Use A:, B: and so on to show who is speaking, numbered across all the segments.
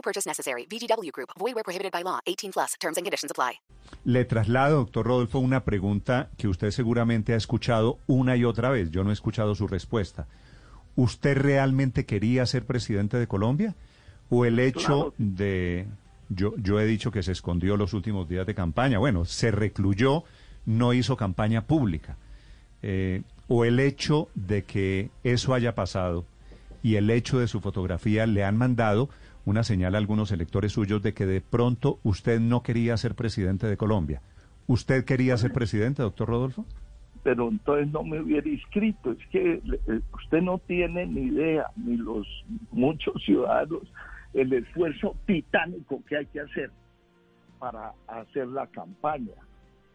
A: No purchase necessary. VGW Group. Void where prohibited by law. 18 plus. Terms and conditions apply.
B: Le traslado, doctor Rodolfo, una pregunta que usted seguramente ha escuchado una y otra vez. Yo no he escuchado su respuesta. ¿Usted realmente quería ser presidente de Colombia? ¿O el hecho de... Yo, yo he dicho que se escondió los últimos días de campaña. Bueno, se recluyó, no hizo campaña pública. Eh, o el hecho de que eso haya pasado y el hecho de su fotografía le han mandado una señal a algunos electores suyos de que de pronto usted no quería ser presidente de Colombia. ¿Usted quería ser presidente, doctor Rodolfo?
C: Pero entonces no me hubiera inscrito. Es que eh, usted no tiene ni idea, ni los muchos ciudadanos, el esfuerzo titánico que hay que hacer para hacer la campaña.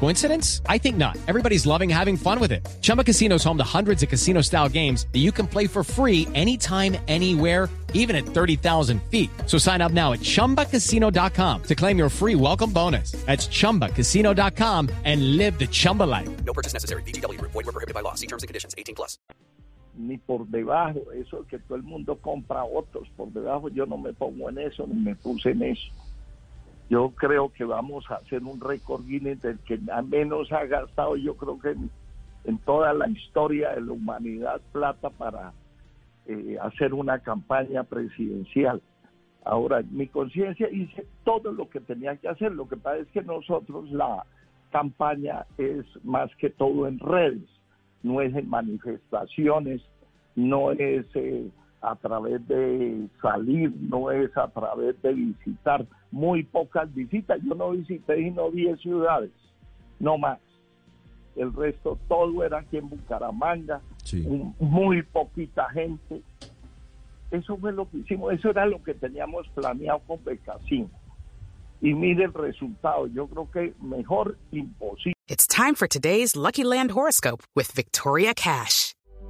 D: Coincidence? I think not. Everybody's loving having fun with it. Chumba Casino is home to hundreds of casino style games that you can play for free anytime, anywhere even at 30,000 feet. So sign up now at ChumbaCasino.com to claim your free welcome bonus. That's ChumbaCasino.com and live the Chumba life.
A: No purchase necessary. VGW Group. Void were prohibited by law. See terms and conditions. 18 plus.
C: Ni por debajo, eso que todo el mundo compra otros, por debajo yo no me pongo en eso, ni me puse en eso. Yo creo que vamos a hacer un récord Guinness del que menos ha gastado, yo creo que en, toda la historia de la humanidad, plata para eh, hacer una campaña presidencial. Ahora, mi conciencia hice todo lo que tenía que hacer. Lo que pasa es que nosotros la campaña es más que todo en redes, no es en manifestaciones, no es eh, a través de salir, no es a través de visitar. Muy pocas visitas. Yo no visité y no 10 ciudades, no más. El resto todo era aquí en Bucaramanga,
B: Sí.
C: un- muy poquita gente. Eso fue lo que hicimos, eso era lo que teníamos planeado con Becasín. Y mire el resultado, yo creo que mejor imposible.
E: It's time for today's Lucky Land horoscope with Victoria Cash.